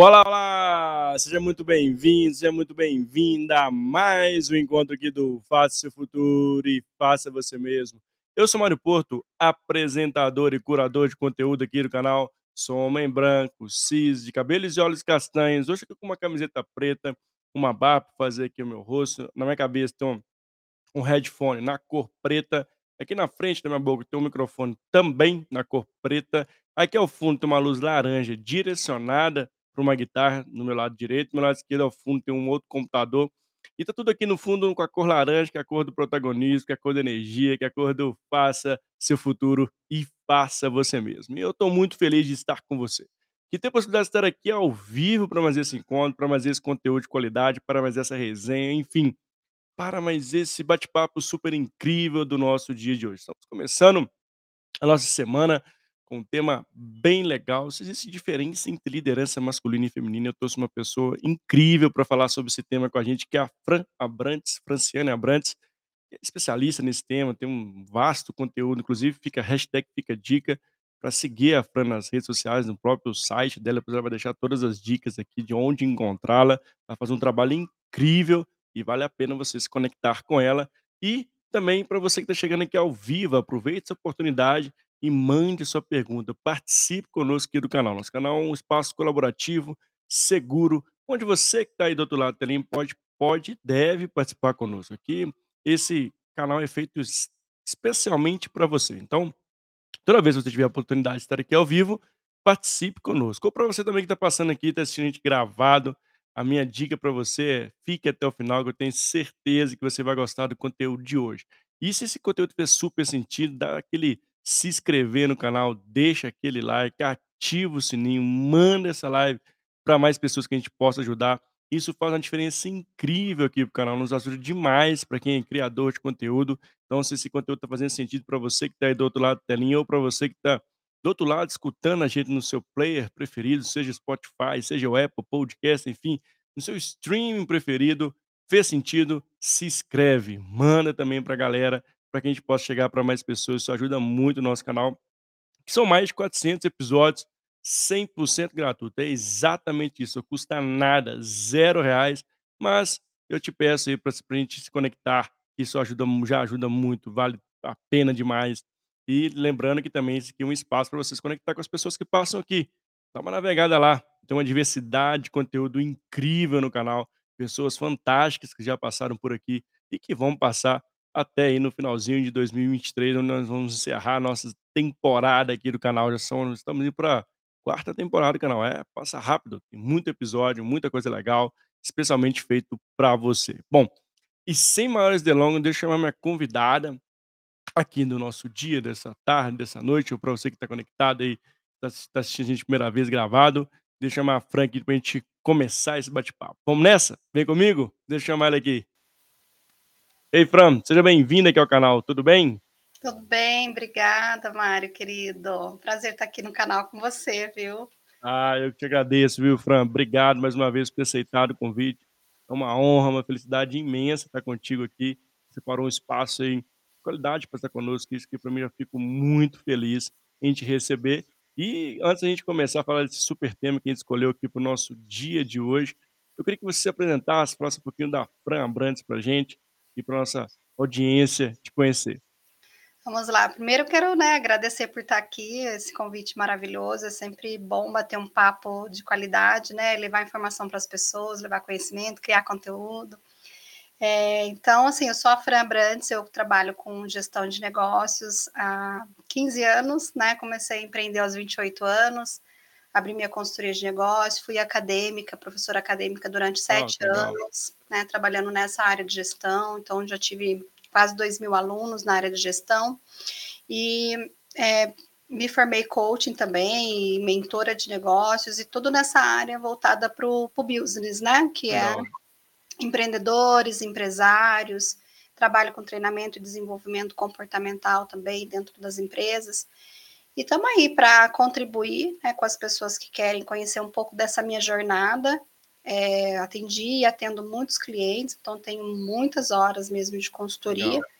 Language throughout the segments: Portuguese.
Olá, olá! Seja muito bem-vindo, seja muito bem-vinda a mais um encontro aqui do Faça Seu Futuro e Faça Você Mesmo. Eu sou Mário Porto, apresentador e curador de conteúdo aqui do canal. Sou homem branco, cis, de cabelos e olhos castanhos. Hoje aqui com uma camiseta preta, uma barba para fazer aqui o meu rosto. Na minha cabeça tem um, um headphone na cor preta. Aqui na frente da minha boca tem um microfone também na cor preta. Aqui ao fundo tem uma luz laranja direcionada para uma guitarra no meu lado direito, meu lado esquerdo ao fundo tem um outro computador. E tá tudo aqui no fundo com a cor laranja, que é a cor do protagonismo, que é a cor da energia, que é a cor do faça seu futuro e faça você mesmo. E eu estou muito feliz de estar com você. Que ter a possibilidade de estar aqui ao vivo para mais esse encontro, para mais esse conteúdo de qualidade, para mais essa resenha, enfim, para mais esse bate-papo super incrível do nosso dia de hoje. Estamos começando a nossa semana com um tema bem legal. Se existe diferença entre liderança masculina e feminina, eu trouxe uma pessoa incrível para falar sobre esse tema com a gente, que é a Fran Abrantes, Franciane Abrantes, que é especialista nesse tema, tem um vasto conteúdo, inclusive fica hashtag fica dica para seguir a Fran nas redes sociais, no próprio site dela, depois ela vai deixar todas as dicas aqui de onde encontrá-la, vai fazer um trabalho incrível e vale a pena você se conectar com ela. E também para você que está chegando aqui ao vivo, aproveite essa oportunidade e mande sua pergunta. Participe conosco aqui do canal. Nosso canal é um espaço colaborativo, seguro, onde você que está aí do outro lado também pode, pode e deve participar conosco. Aqui, esse canal é feito especialmente para você. Então, toda vez que você tiver a oportunidade de estar aqui ao vivo, participe conosco. Ou para você também que está passando aqui, está assistindo a gente gravado, a minha dica para você é fique até o final, que eu tenho certeza que você vai gostar do conteúdo de hoje. E se esse conteúdo fez super sentido, dá aquele se inscrever no canal, deixa aquele like, ativa o sininho, manda essa live para mais pessoas que a gente possa ajudar. Isso faz uma diferença incrível aqui para o canal, nos ajuda demais para quem é criador de conteúdo. Então, se esse conteúdo está fazendo sentido para você que está aí do outro lado da telinha ou para você que está do outro lado escutando a gente no seu player preferido, seja Spotify, seja o Apple Podcast, enfim, no seu streaming preferido, fez sentido, se inscreve, manda também para a galera para que a gente possa chegar para mais pessoas. Isso ajuda muito o nosso canal, que são mais de 400 episódios, 100% gratuito. É exatamente isso, custa nada, zero reais, mas eu te peço aí para a gente se conectar, isso ajuda, já ajuda muito, vale a pena demais. E lembrando que também esse aqui é um espaço para você se conectar com as pessoas que passam aqui. Dá uma navegada lá, tem uma diversidade de conteúdo incrível no canal, pessoas fantásticas que já passaram por aqui e que vão passar até aí no finalzinho de 2023, onde nós vamos encerrar a nossa temporada aqui do canal. Já são, estamos indo para quarta temporada do canal. É, passa rápido, tem muito episódio, muita coisa legal, especialmente feito para você. Bom, e sem maiores delongas, deixa eu chamar minha convidada aqui no nosso dia, dessa tarde, dessa noite, ou para você que está conectado aí, está tá assistindo a gente primeira vez gravado, deixa eu chamar a Frank para a gente começar esse bate-papo. Vamos nessa? Vem comigo? Deixa eu chamar ela aqui. Ei, Fran, seja bem-vinda aqui ao canal, tudo bem? Tudo bem, obrigada, Mário, querido. Prazer estar aqui no canal com você, viu? Ah, eu que agradeço, viu, Fran? Obrigado mais uma vez por ter aceitado o convite. É uma honra, uma felicidade imensa estar contigo aqui. Você parou um espaço aí, qualidade para estar conosco, isso que para mim eu fico muito feliz em te receber. E antes da gente começar a falar desse super tema que a gente escolheu aqui para o nosso dia de hoje, eu queria que você se apresentasse, falasse um pouquinho da Fran Abrantes para a gente, para nossa audiência te conhecer. Vamos lá. Primeiro quero né, agradecer por estar aqui, esse convite maravilhoso. É sempre bom bater um papo de qualidade, né? Levar informação para as pessoas, levar conhecimento, criar conteúdo. É, então, assim, eu sou a Fran Brandes, eu trabalho com gestão de negócios há 15 anos, né? Comecei a empreender aos 28 anos, abri minha consultoria de negócio, fui acadêmica, professora acadêmica durante sete oh, anos, né, trabalhando nessa área de gestão, então já tive quase dois mil alunos na área de gestão, e é, me formei coaching também, e mentora de negócios, e tudo nessa área voltada para o business, né, que é empreendedores, empresários, trabalho com treinamento e desenvolvimento comportamental também dentro das empresas, e estamos aí para contribuir né, com as pessoas que querem conhecer um pouco dessa minha jornada. É, atendi e atendo muitos clientes, então tenho muitas horas mesmo de consultoria. Legal.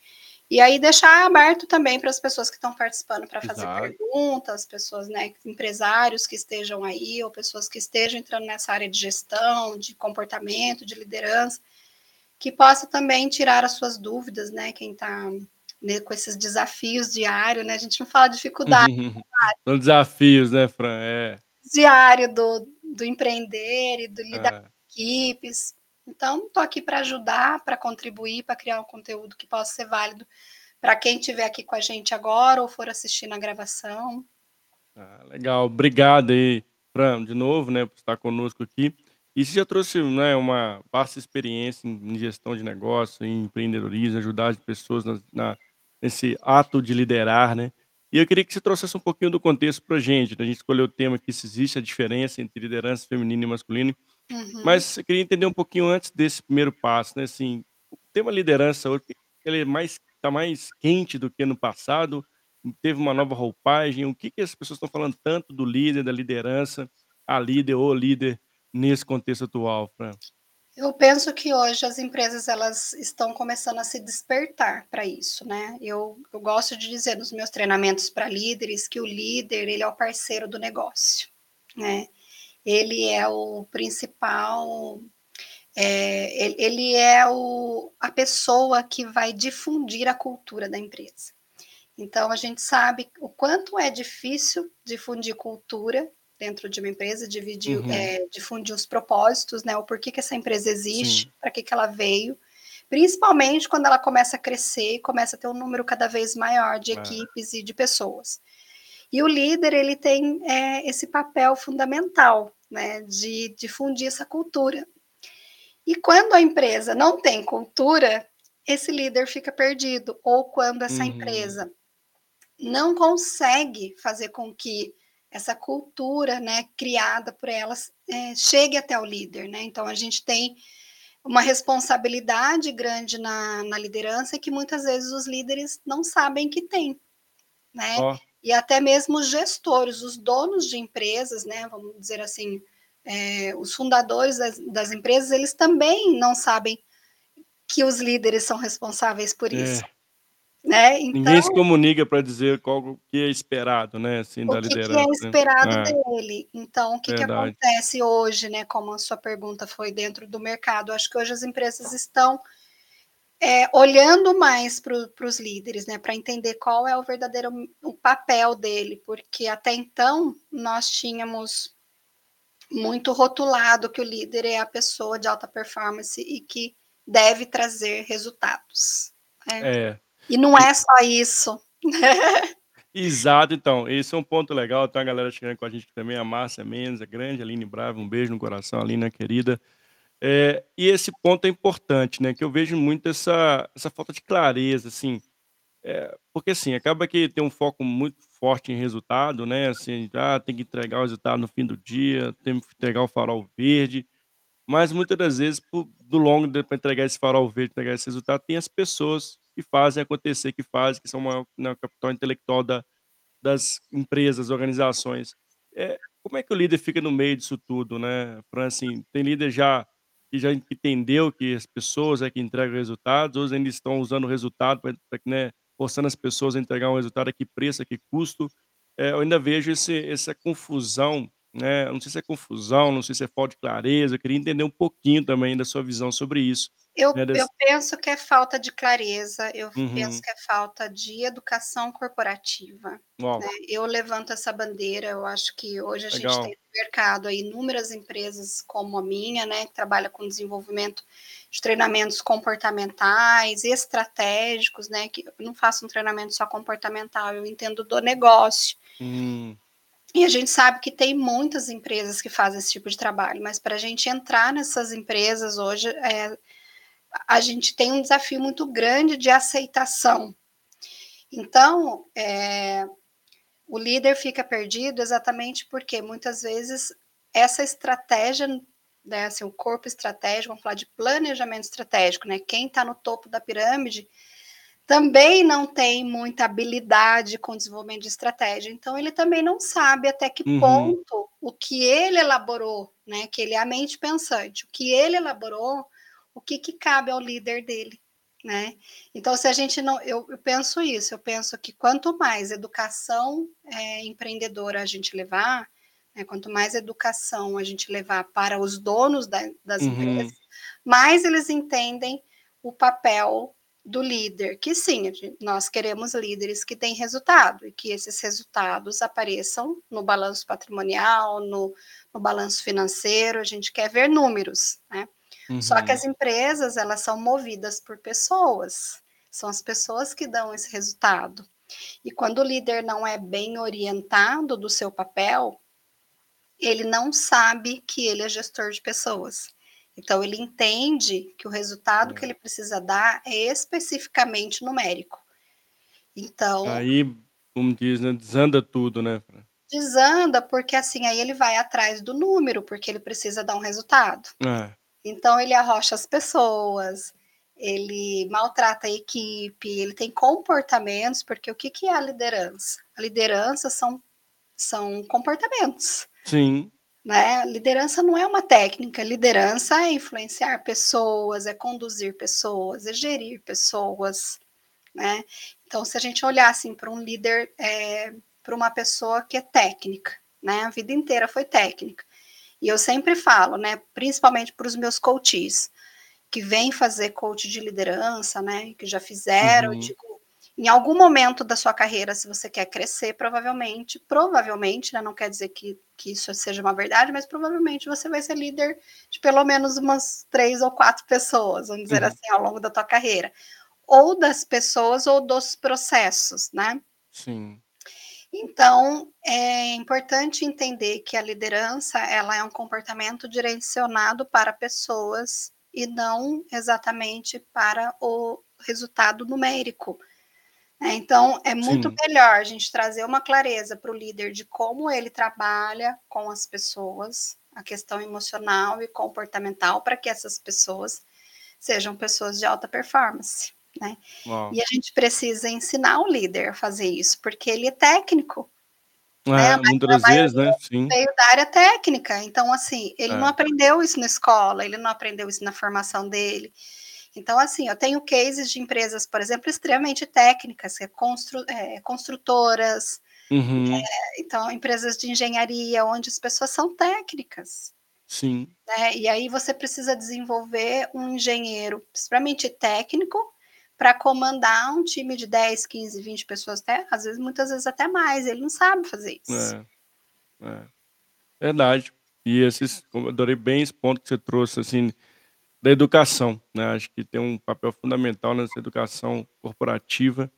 E aí deixar aberto também para as pessoas que estão participando para fazer Exato. perguntas, pessoas, né, empresários que estejam aí, ou pessoas que estejam entrando nessa área de gestão, de comportamento, de liderança, que possa também tirar as suas dúvidas, né? Quem está né, com esses desafios diários, né? A gente não fala dificuldade. São desafios, né, Fran? É. Diário do, do empreender e do lidar é. com equipes. Então, estou aqui para ajudar, para contribuir, para criar um conteúdo que possa ser válido para quem estiver aqui com a gente agora ou for assistir na gravação. Ah, legal, obrigado aí, Fran, de novo, né, por estar conosco aqui. E você já trouxe né, uma vasta experiência em gestão de negócio, em empreendedorismo, ajudar as pessoas na, na, nesse ato de liderar, né? E eu queria que você trouxesse um pouquinho do contexto para a gente. Né? A gente escolheu o tema que se existe a diferença entre liderança feminina e masculina. Uhum. Mas eu queria entender um pouquinho antes desse primeiro passo, né? Assim, o tema liderança hoje, ele é mais está mais quente do que no passado, teve uma nova roupagem. O que, que as pessoas estão falando tanto do líder, da liderança, a líder ou líder nesse contexto atual, Fran? Eu penso que hoje as empresas elas estão começando a se despertar para isso, né? Eu, eu gosto de dizer nos meus treinamentos para líderes que o líder ele é o parceiro do negócio, né? Ele é o principal, é, ele, ele é o, a pessoa que vai difundir a cultura da empresa. Então a gente sabe o quanto é difícil difundir cultura dentro de uma empresa, dividir, Uhum. é, difundir os propósitos, né? O porquê que essa empresa existe, para que, que ela veio, principalmente quando ela começa a crescer e começa a ter um número cada vez maior de É. equipes e de pessoas. E o líder ele tem é, esse papel fundamental, né? De difundir essa cultura. E quando a empresa não tem cultura, esse líder fica perdido. Ou quando essa Uhum. empresa não consegue fazer com que essa cultura, né, criada por elas, é, chegue até o líder, né? Então a gente tem uma responsabilidade grande na, na liderança que muitas vezes os líderes não sabem que tem, né? Ó, E até mesmo os gestores, os donos de empresas, né? Vamos dizer assim, é, os fundadores das, das empresas, eles também não sabem que os líderes são responsáveis por isso, né? ninguém se Então comunica para dizer qual o que é esperado, né, assim, o da que, que é liderança, né? esperado É, dele. Então, o que, que acontece hoje, né? Como a sua pergunta foi dentro do mercado, acho que hoje as empresas estão é, olhando mais para os líderes, né? Para entender qual é o verdadeiro o papel dele, porque até então nós tínhamos muito rotulado que o líder é a pessoa de alta performance e que deve trazer resultados. né? É. E não é só isso. exato, então, esse é um ponto legal, tem uma galera chegando com a gente também, a Márcia Mendes, a grande Aline Brava, um beijo no coração, Aline, querida. É, e esse ponto é importante, né, que eu vejo muito essa essa falta de clareza, assim, eh, porque, assim, acaba que tem um foco muito forte em resultado, né, assim, ah, tem que entregar o resultado no fim do dia, tem que entregar o farol verde, mas muitas das vezes, por do longo para entregar esse farol verde, entregar esse resultado, tem as pessoas que fazem acontecer, que fazem, que são o maior, né, capital intelectual da das empresas, organizações. Eh, como é que o líder fica no meio disso tudo, né, Fran, assim, tem líder já que já entendeu que as pessoas é que entregam resultados, outros ainda estão usando o resultado para né, forçando as pessoas a entregar um resultado a que preço, a que custo. Eh, eu ainda vejo esse essa confusão, né, não sei se é confusão, não sei se é falta de clareza, eu queria entender um pouquinho também da sua visão sobre isso, Eu, eu penso que é falta de clareza, eu penso Uhum. que é falta de educação corporativa, né? Eu levanto essa bandeira, eu acho que hoje a gente tem legal. no mercado aí inúmeras empresas como a minha, né, que trabalha com desenvolvimento de treinamentos comportamentais estratégicos, né, que eu não faço um treinamento só comportamental, eu entendo do negócio. Hum, E a gente sabe que tem muitas empresas que fazem esse tipo de trabalho, mas para a gente entrar nessas empresas hoje, é, a gente tem um desafio muito grande de aceitação. Então, é, o líder fica perdido exatamente porque muitas vezes essa estratégia, né, assim, o corpo estratégico, vamos falar de planejamento estratégico, né? Quem está no topo da pirâmide também não tem muita habilidade com desenvolvimento de estratégia. Então, ele também não sabe até que uhum, ponto o que ele elaborou, né? Que ele é a mente pensante, o que ele elaborou, o que, que cabe ao líder dele. Né? Então, se a gente não. Eu, eu, penso isso, eu penso que quanto mais educação é, empreendedora a gente levar, né, quanto mais educação a gente levar para os donos da, das uhum. empresas, mais eles entendem o papel do líder, que sim, nós queremos líderes que têm resultado e que esses resultados apareçam no balanço patrimonial, no, no balanço financeiro, a gente quer ver números, né? Uhum. Só que as uhum. empresas, elas são movidas por pessoas, são as pessoas que dão esse resultado. E quando o líder não é bem orientado do seu papel, ele não sabe que ele é gestor de pessoas. Então, ele entende que o resultado que é. ele precisa dar é especificamente numérico. Então. Aí, como diz, né, desanda tudo, né? Desanda, porque assim, aí ele vai atrás do número, porque ele precisa dar um resultado. É. Então, ele arrocha as pessoas, ele maltrata a equipe, ele tem comportamentos, porque o que, que é a liderança? A liderança são, são comportamentos. Sim. Né? Liderança não é uma técnica, liderança é influenciar pessoas, é conduzir pessoas, é gerir pessoas. Né? Então, se a gente olhar assim para um líder, é, para uma pessoa que é técnica, né? a vida inteira foi técnica. E eu sempre falo, né, principalmente para os meus coaches, que vêm fazer coach de liderança, né, que já fizeram, uhum. digo, em algum momento da sua carreira, se você quer crescer, provavelmente, provavelmente, né, não quer dizer que, que isso seja uma verdade, mas provavelmente você vai ser líder de pelo menos umas três ou quatro pessoas, vamos dizer uhum. assim, ao longo da tua carreira. Ou das pessoas ou dos processos, né? Sim. Então, é importante entender que a liderança, ela é um comportamento direcionado para pessoas e não exatamente para o resultado numérico. É, então, é muito Sim. melhor a gente trazer uma clareza para o líder de como ele trabalha com as pessoas, a questão emocional e comportamental, para que essas pessoas sejam pessoas de alta performance. Né? E a gente precisa ensinar o líder a fazer isso, porque ele é técnico. É, né? Muitas vezes, né? Sim. Veio da área técnica, então, assim, ele é. não aprendeu isso na escola, ele não aprendeu isso na formação dele. Então, assim, eu tenho cases de empresas, por exemplo, extremamente técnicas, que é, constru é construtoras, uhum. é, então, empresas de engenharia, onde as pessoas são técnicas. Sim. Né? E aí você precisa desenvolver um engenheiro extremamente técnico para comandar um time de 10, 15, 20 pessoas, até, às vezes, muitas vezes até mais. Ele não sabe fazer isso. É, é. Verdade. E esses, adorei bem esse ponto que você trouxe, assim, da educação, né? Acho que tem um papel fundamental nessa educação corporativa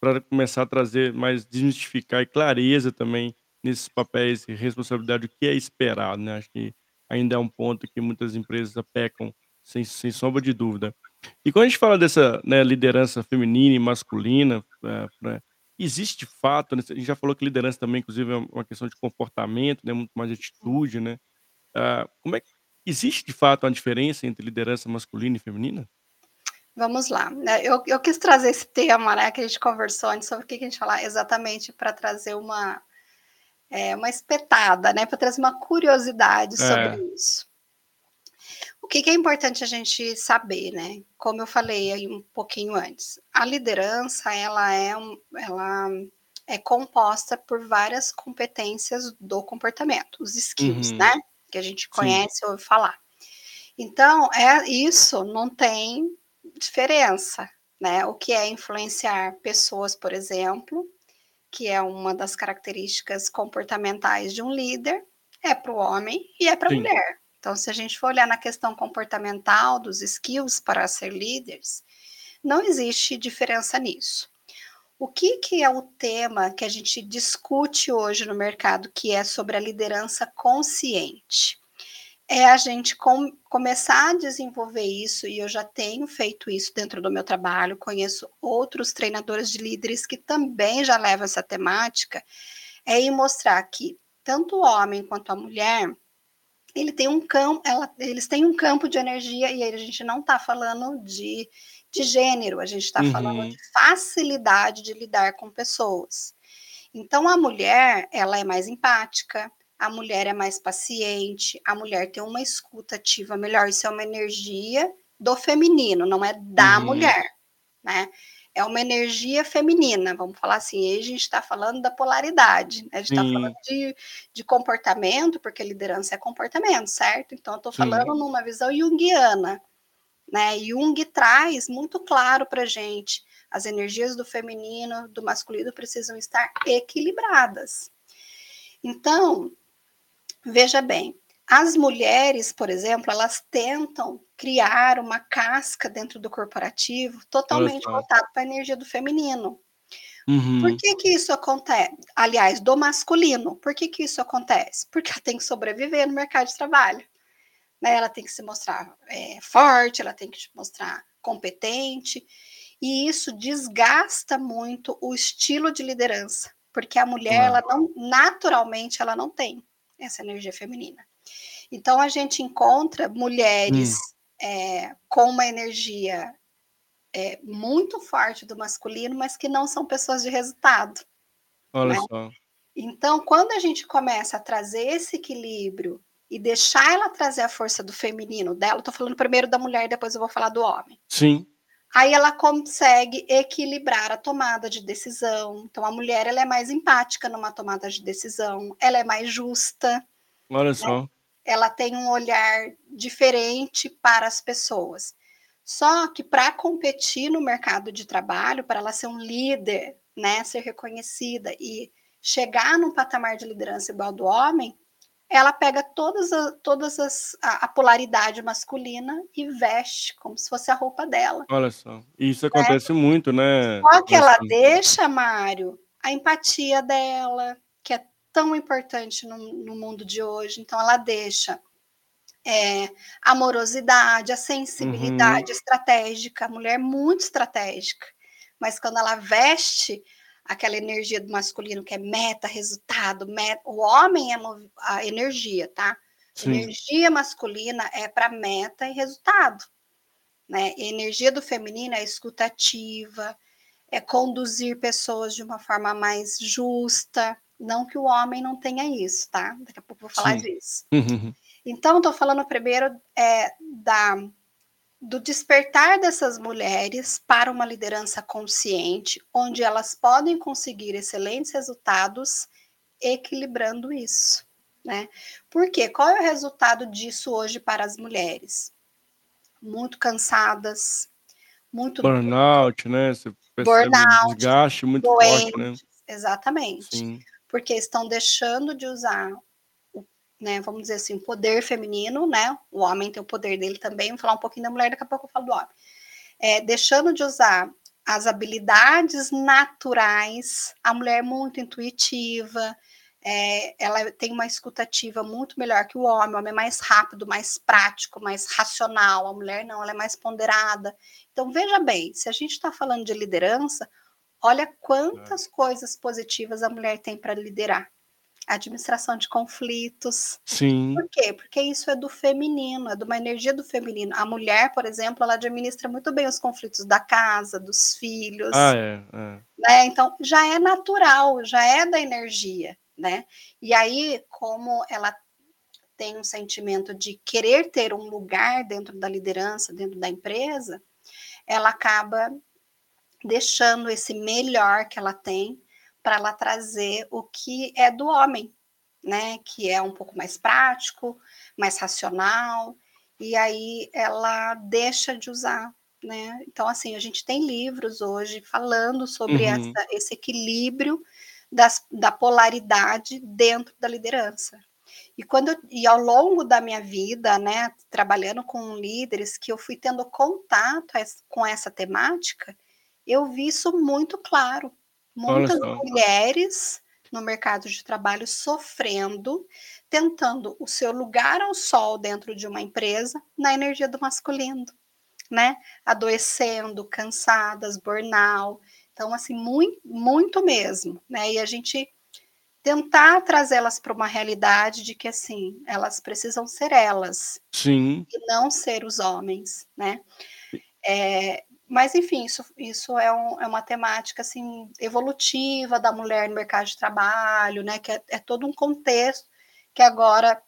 para começar a trazer mais desmistificar e clareza também nesses papéis e responsabilidade, o que é esperado, né? Acho que ainda é um ponto que muitas empresas pecam, sem, sem sombra de dúvida. E quando a gente fala dessa né, liderança feminina e masculina, é, né, existe de fato, né, a gente já falou que liderança também, inclusive, é uma questão de comportamento, né, muito mais de atitude, né? Uh, como é que Existe de fato uma diferença entre liderança masculina e feminina? Vamos lá. Né, eu, eu quis trazer esse tema, né, que a gente conversou antes sobre o que a gente falar, exatamente para trazer uma, é, uma espetada, né, para trazer uma curiosidade é. sobre é. isso. O que, que, é importante a gente saber, né? Como eu falei aí um pouquinho antes, a liderança ela é, um, ela é composta por várias competências do comportamento, os skills, uhum. né? que a gente conhece ou ouve falar. Então, é isso não tem diferença, né? O que é influenciar pessoas, por exemplo, que é uma das características comportamentais de um líder, é para o homem e é para a mulher. Então, se a gente for olhar na questão comportamental dos skills para ser líderes, não existe diferença nisso. O que, que é o tema que a gente discute hoje no mercado, que é sobre a liderança consciente? É a gente com, começar a desenvolver isso, e eu já tenho feito isso dentro do meu trabalho, conheço outros treinadores de líderes que também já levam essa temática, é ir mostrar que tanto o homem quanto a mulher ele tem um campo, ela, eles têm um campo de energia, e aí a gente não está falando de de gênero, a gente está uhum. falando de facilidade de lidar com pessoas. Então, a mulher, ela é mais empática, a mulher é mais paciente, a mulher tem uma escuta ativa melhor, isso é uma energia do feminino, não é da uhum. mulher, né? É uma energia feminina, vamos falar assim. E a gente está falando da polaridade, né? a gente está falando de, de comportamento, porque liderança é comportamento, certo? Então, eu estou falando numa visão junguiana, né? Jung traz muito claro para gente as energias do feminino, do masculino precisam estar equilibradas. Então, veja bem, as mulheres, por exemplo, elas tentam criar uma casca dentro do corporativo totalmente voltada para a energia do feminino. Uhum. Por que que isso acontece? Aliás, do masculino. Por que que isso acontece? Porque ela tem que sobreviver no mercado de trabalho. Né? Ela tem que se mostrar é, forte, ela tem que se mostrar competente. E isso desgasta muito o estilo de liderança, porque a mulher, ela não, naturalmente, ela não tem essa energia feminina. Então, a gente encontra mulheres hum. é, com uma energia é, muito forte do masculino, mas que não são pessoas de resultado. Olha né? só. Então, quando a gente começa a trazer esse equilíbrio e deixar ela trazer a força do feminino dela, estou falando primeiro da mulher, depois eu vou falar do homem. Sim. Aí ela consegue equilibrar a tomada de decisão. Então a mulher ela é mais empática numa tomada de decisão, ela é mais justa. Olha né? só. Ela tem um olhar diferente para as pessoas. Só que para competir no mercado de trabalho, para ela ser um líder, né, ser reconhecida e chegar num patamar de liderança igual ao do homem, ela pega todas a, todas as, a, a, polaridade masculina e veste como se fosse a roupa dela. Olha só, isso acontece muito, né? Só que ela deixa, Mário, a empatia dela, tão importante no, no mundo de hoje. Então, ela deixa é, a amorosidade, a sensibilidade uhum. estratégica, a mulher muito estratégica. Mas quando ela veste aquela energia do masculino que é meta, resultado, meta. O homem é a energia, tá? Sim. Energia masculina é para meta e resultado. Né? A energia do feminino é escutativa, é conduzir pessoas de uma forma mais justa. Não que o homem não tenha isso, tá? Daqui a pouco vou falar Sim. disso. Uhum. Então, estou falando primeiro é, da do despertar dessas mulheres para uma liderança consciente, onde elas podem conseguir excelentes resultados equilibrando isso, né? Por quê? Qual é o resultado disso hoje para as mulheres? Muito cansadas, muito burnout, né? Você burnout, um desgaste muito doentes, forte, né? Exatamente. Sim. Porque estão deixando de usar né, vamos dizer assim, o poder feminino, né? O homem tem o poder dele também. Vou falar um pouquinho da mulher, daqui a pouco eu falo do homem. É, deixando de usar as habilidades naturais, a mulher é muito intuitiva, é, ela tem uma escutativa muito melhor que o homem, o homem é mais rápido, mais prático, mais racional, a mulher não, ela é mais ponderada. Então, veja bem, se a gente está falando de liderança, olha quantas é. coisas positivas a mulher tem para liderar administração de conflitos. Sim. Por quê? Porque isso é do feminino, é de uma energia do feminino. A mulher, por exemplo, ela administra muito bem os conflitos da casa, dos filhos. Ah, é, é. Né? Então, já é natural, já é da energia, né? E aí, como ela tem um sentimento de querer ter um lugar dentro da liderança, dentro da empresa, ela acaba deixando esse melhor que ela tem para ela trazer o que é do homem, né? Que é um pouco mais prático, mais racional, e aí ela deixa de usar, né? Então, assim, a gente tem livros hoje falando sobre uhum. essa, esse equilíbrio das, da polaridade dentro da liderança. E quando e ao longo da minha vida, né, trabalhando com líderes, que eu fui tendo contato com essa temática, eu vi isso muito claro, Muitas mulheres no mercado de trabalho sofrendo, tentando o seu lugar ao sol dentro de uma empresa na energia do masculino, né? Adoecendo, cansadas, burnout. Então, assim, muito, muito mesmo, né? E a gente tentar trazê-las para uma realidade de que, assim, elas precisam ser elas. Sim. E não ser os homens, né? É, mas, enfim, isso, isso é, um, é, uma temática assim, evolutiva da mulher no mercado de trabalho, né? Que é, é todo um contexto que agora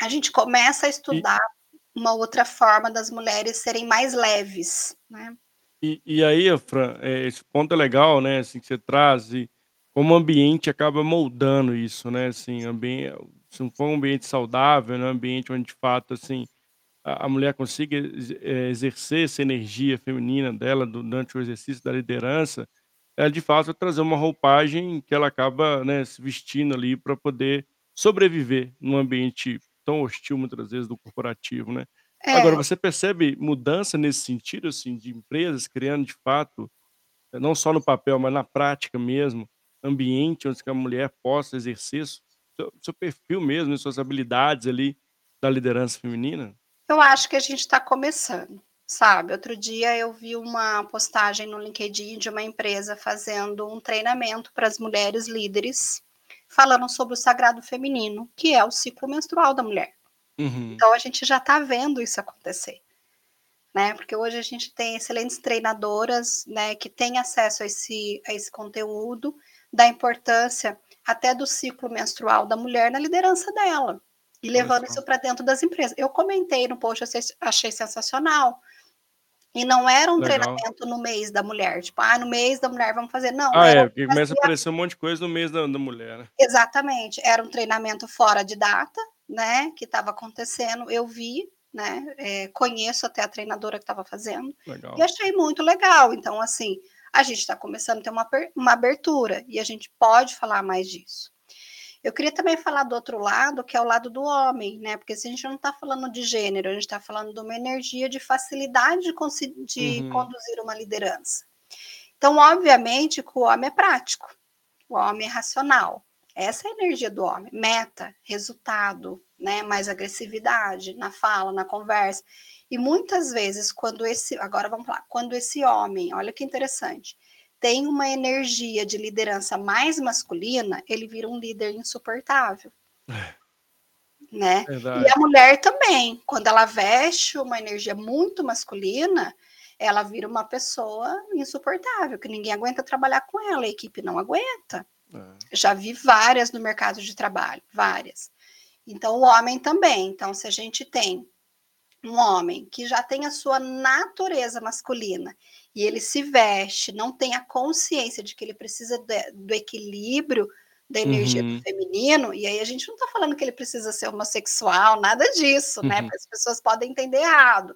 a gente começa a estudar e... uma outra forma das mulheres serem mais leves, né? E e aí, Fran, eh, esse ponto é legal, né, assim, que você traz e como o ambiente acaba moldando isso, né, assim, ambien se não for um ambiente saudável, né, um ambiente onde de fato, assim, a a mulher consiga eh, exercer essa energia feminina dela durante o exercício da liderança, é de fato trazer uma roupagem que ela acaba, né, se vestindo ali para poder sobreviver num ambiente tão hostil, muitas vezes, do corporativo, né. Agora É. você percebe mudança nesse sentido, assim, de empresas criando de fato, não só no papel, mas na prática mesmo, ambiente onde a mulher possa exercer seu seu perfil mesmo, suas habilidades ali da liderança feminina? Eu acho que a gente tá começando, sabe. Outro dia eu vi uma postagem no LinkedIn de uma empresa fazendo um treinamento para as mulheres líderes, falando sobre o sagrado feminino, que é o ciclo menstrual da mulher. Uhum. Então a gente já tá vendo isso acontecer, né, porque hoje a gente tem excelentes treinadoras, né, que têm acesso a esse a esse conteúdo, da importância até do ciclo menstrual da mulher na liderança dela, e levando isso pra dentro das empresas. Eu comentei no post, achei achei sensacional. E não era um Legal. treinamento no mês da mulher, tipo: "Ah, no mês da mulher vamos fazer", não, Ah, é, porque começa a aparecer um monte de coisa no mês da da mulher, né. Exatamente, era um treinamento fora de data, né, que estava acontecendo, eu vi, né, eh, conheço até a treinadora que estava fazendo, e Legal. achei muito legal. Então, assim, a gente tá começando a ter uma uma abertura, e a gente pode falar mais disso. Eu queria também falar do outro lado, que é o lado do homem, né, porque se a gente não tá falando de gênero, a gente tá falando de uma energia de facilidade de de Uhum. conduzir uma liderança. Então, obviamente que o homem é prático, o homem é racional, essa é a energia do homem, meta, resultado, né, mais agressividade na fala, na conversa. E muitas vezes quando esse agora vamos lá, quando esse homem, olha que interessante, tem uma energia de liderança mais masculina, ele vira um líder insuportável. Né. E Verdade. a mulher também, quando ela veste uma energia muito masculina, ela vira uma pessoa insuportável, que ninguém aguenta trabalhar com ela, a equipe não aguenta. É. Já vi várias no mercado de trabalho, várias. Então o homem também, então se a gente tem um homem que já tem a sua natureza masculina, e ele se veste, não tem a consciência de que ele precisa de do equilíbrio da energia do Uhum. feminino, e aí a gente não tá falando que ele precisa ser homossexual, nada disso, né, Uhum. porque as pessoas podem entender errado.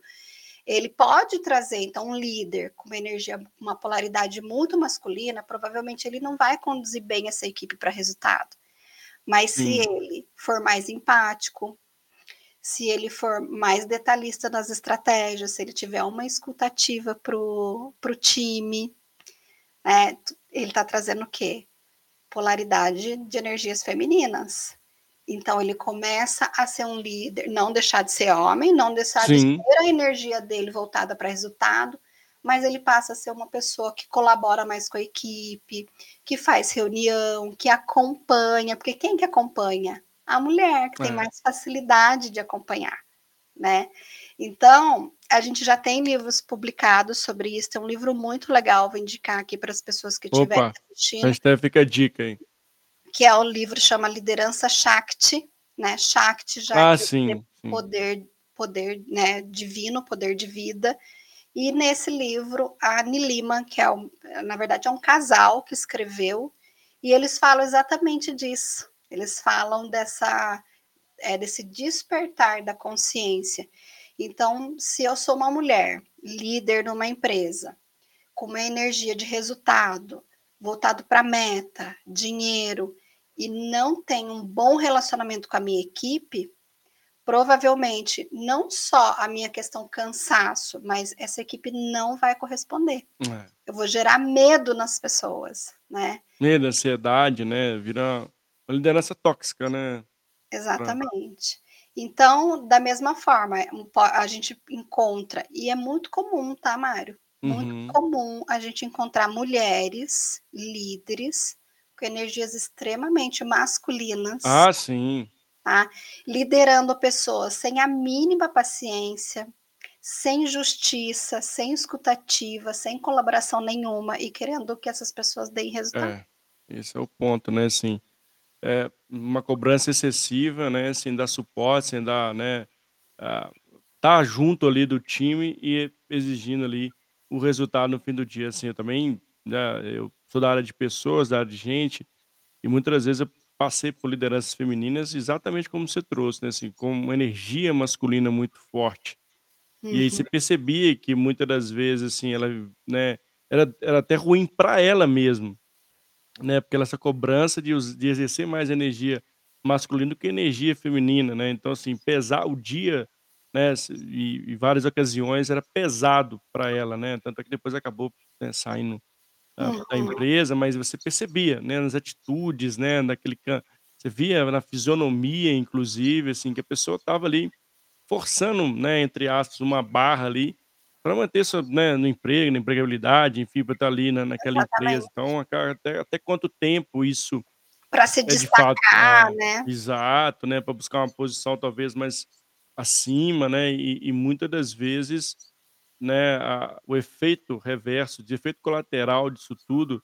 Ele pode trazer então um líder com uma energia, uma polaridade muito masculina, provavelmente ele não vai conduzir bem essa equipe pra resultado. Mas se Sim. ele for mais empático, se ele for mais detalhista nas estratégias, se ele tiver uma escuta ativa para o para time, né, ele tá trazendo o quê? Polaridade de energias femininas. Então ele começa a ser um líder não deixar de ser homem, não deixar de Sim. ter a energia dele voltada pra resultado, mas ele passa a ser uma pessoa que colabora mais com a equipe, que faz reunião, que acompanha, porque quem que acompanha? A mulher, que tem É. mais facilidade de acompanhar, né. Então, a gente já tem livros publicados sobre isso, tem um livro muito legal, vou indicar aqui para as pessoas que estiverem assistindo hashtag fica a dica aí. que é o livro chama Liderança Shakti, né, Shakti já Ah, dizer sim, sim. poder poder, né, divino, poder de vida. E nesse livro a Nilima, que é um na verdade é um casal que escreveu, e eles falam exatamente disso, eles falam dessa eh, desse despertar da consciência. Então, se eu sou uma mulher, líder numa empresa, com uma energia de resultado, voltado pra meta, dinheiro, e não tenho um bom relacionamento com a minha equipe, provavelmente não só a minha questão cansaço, mas essa equipe não vai corresponder. É. Eu vou gerar medo nas pessoas, né. Medo, ansiedade, né, vira uma liderança tóxica, né. Exatamente. Então, da mesma forma, a gente encontra e é muito comum, tá, Mário, muito Uhum. comum a gente encontrar mulheres líderes com energias extremamente masculinas Ah, sim. tá, liderando pessoas sem a mínima paciência, sem justiça, sem escuta ativa, sem colaboração nenhuma e querendo que essas pessoas deem resultado. É, esse é o ponto, né, assim, eh, uma cobrança excessiva, né, sem dar suporte, sem dar, né, estar junto ali do time e exigindo ali o resultado no fim do dia, assim, eu também, né, eu sou da área de pessoas, da área de gente, e muitas vezes eu passei por lideranças femininas exatamente como você trouxe, né, assim, com uma energia masculina muito forte. E aí você Uhum. percebia que muitas das vezes, assim, ela, né, era era até ruim pra ela mesmo, né, porque ela essa cobrança de de exercer mais energia masculina do que energia feminina, né, então assim, pesar o dia, né, e e várias ocasiões era pesado pra ela, né, tanto é que depois acabou, né, saindo da da Uhum. empresa, mas você percebia, né, nas atitudes, né, naquele can você via na fisionomia inclusive, assim, que a pessoa estava ali forçando, né, entre aspas, uma barra ali, pra manter sua né, no emprego, na empregabilidade, enfim, pra estar ali na naquela empresa, Exatamente. então aca até até quanto tempo isso Pra se é de fato destacar, ah, né. exato, né, pra buscar uma posição talvez mais acima, né, e e muita das vezes, né, a o efeito reverso, de efeito colateral disso tudo,